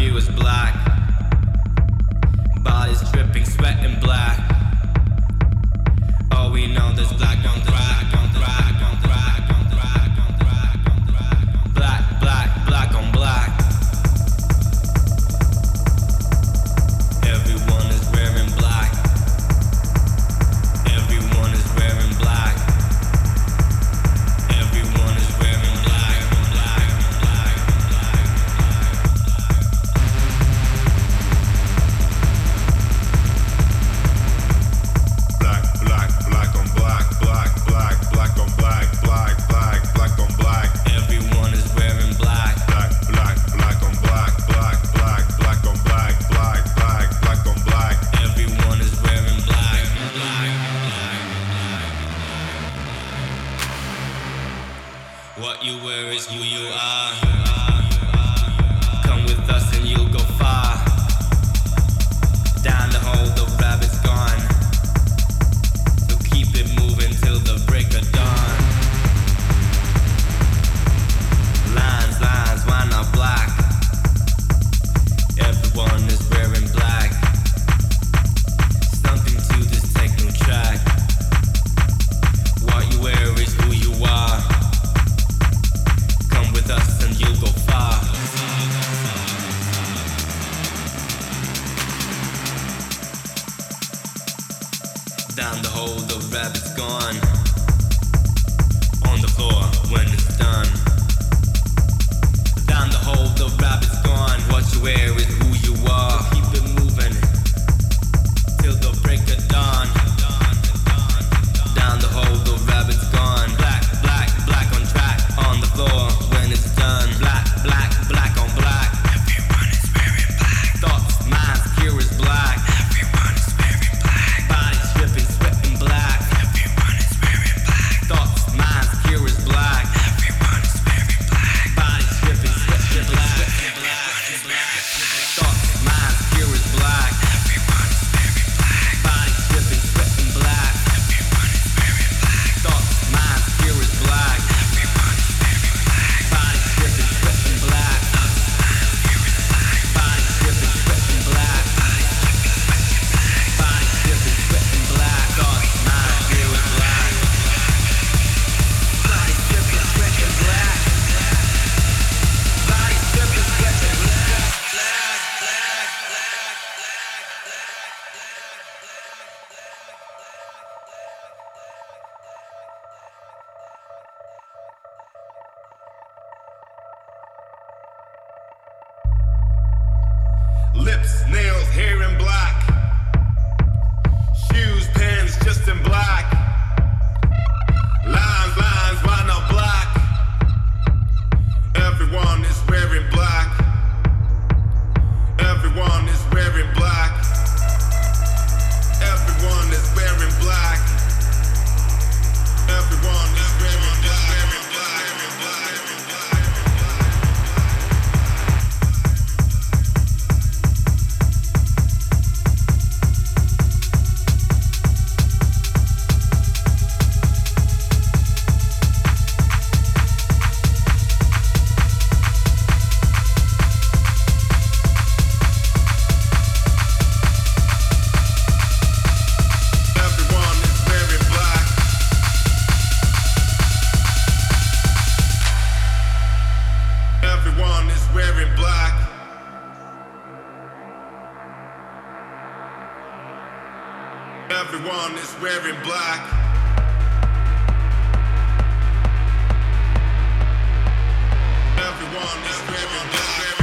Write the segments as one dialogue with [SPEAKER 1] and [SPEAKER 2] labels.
[SPEAKER 1] view black. Bodies dripping, sweat and black. All we know is black black.
[SPEAKER 2] every block.
[SPEAKER 1] Everyone, everyone, everyone.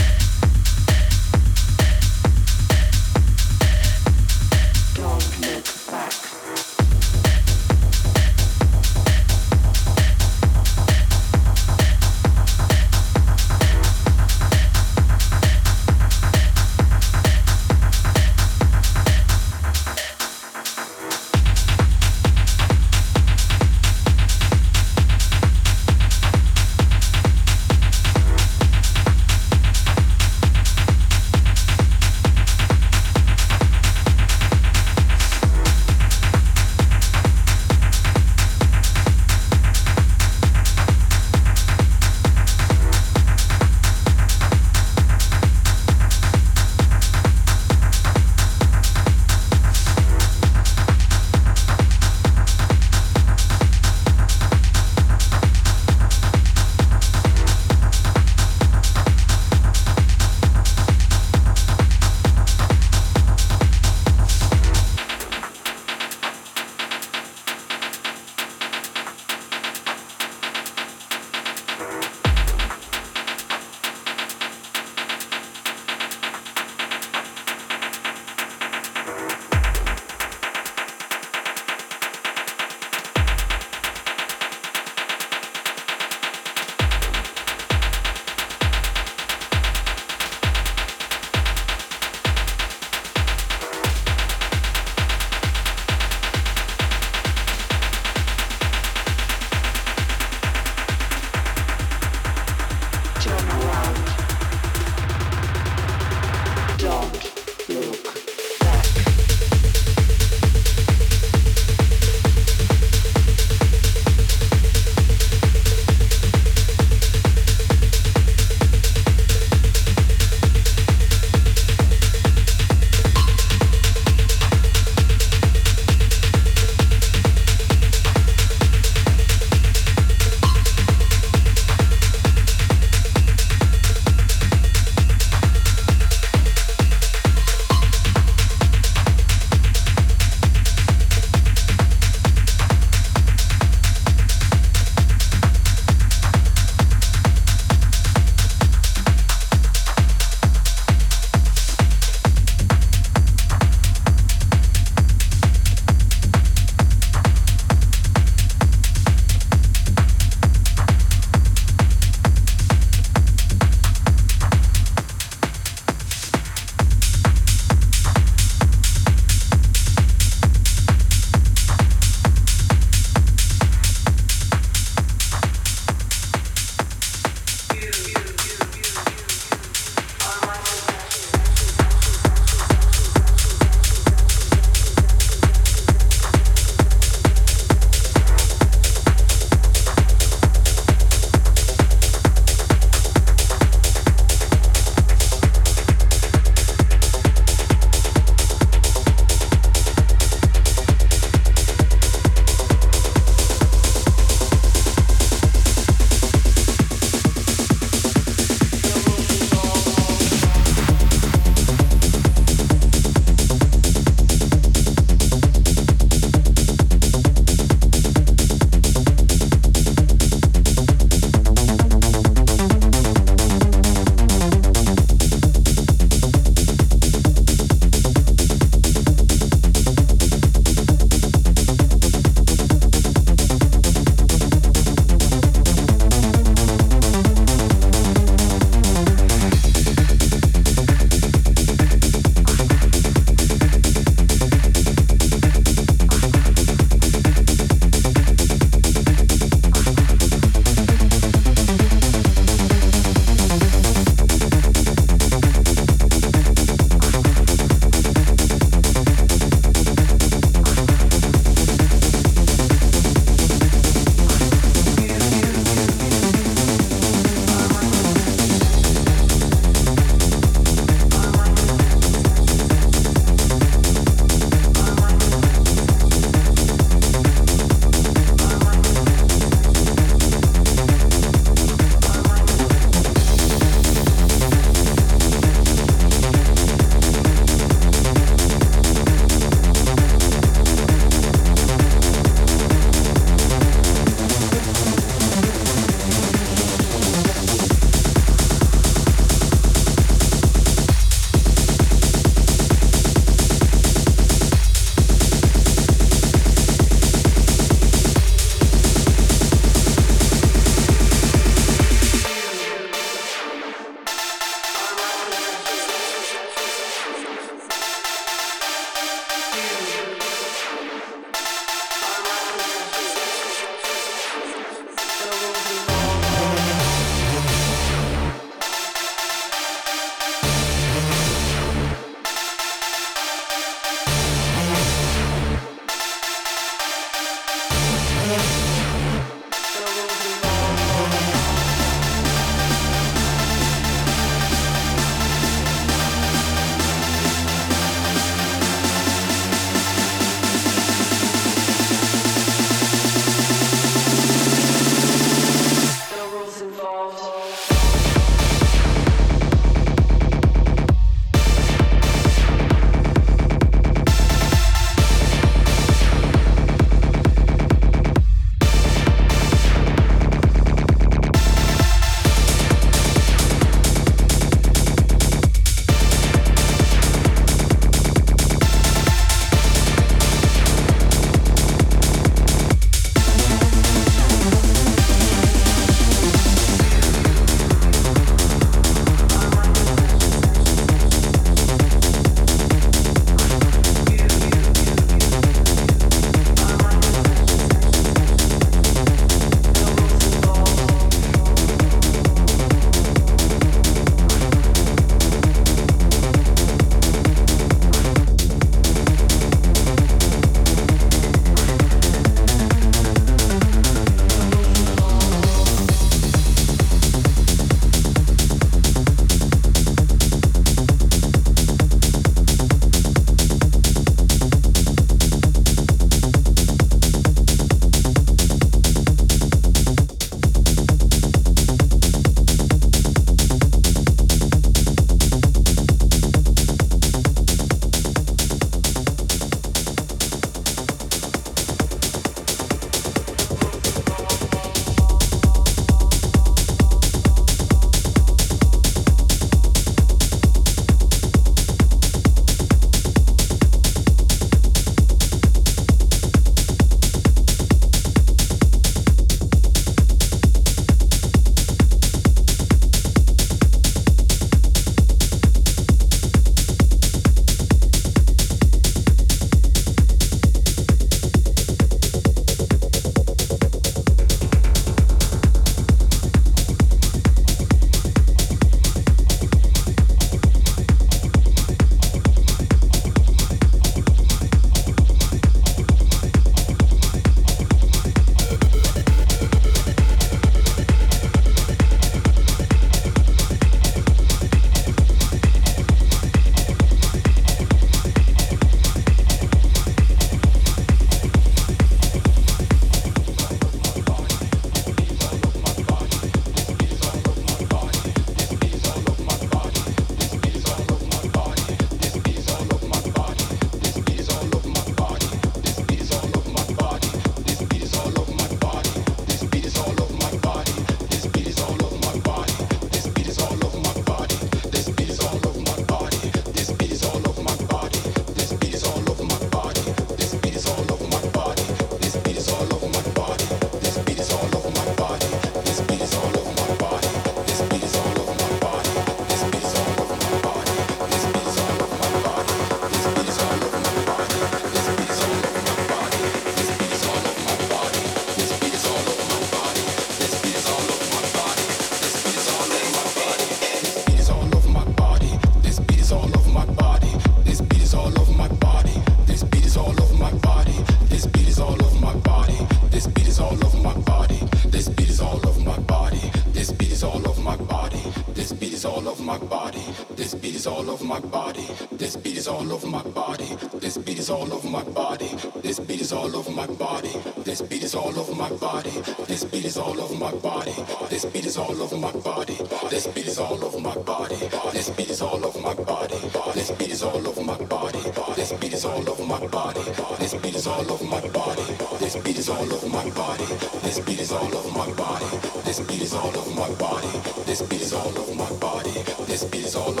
[SPEAKER 3] All over my body. This beat is all over my body. This beat is all over my body. This beat is all over my body. This beat is all over my body. This beat is all over my body. This beat is all over my body. This beat is all over my body. This beat is all over my body. This beat is all over my body. This beat is all over my body. This beat is all over my body. This beat is all over my body. This beat is all over my body. This beat is all over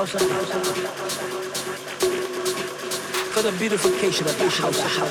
[SPEAKER 4] house house. For the beautification of the house. All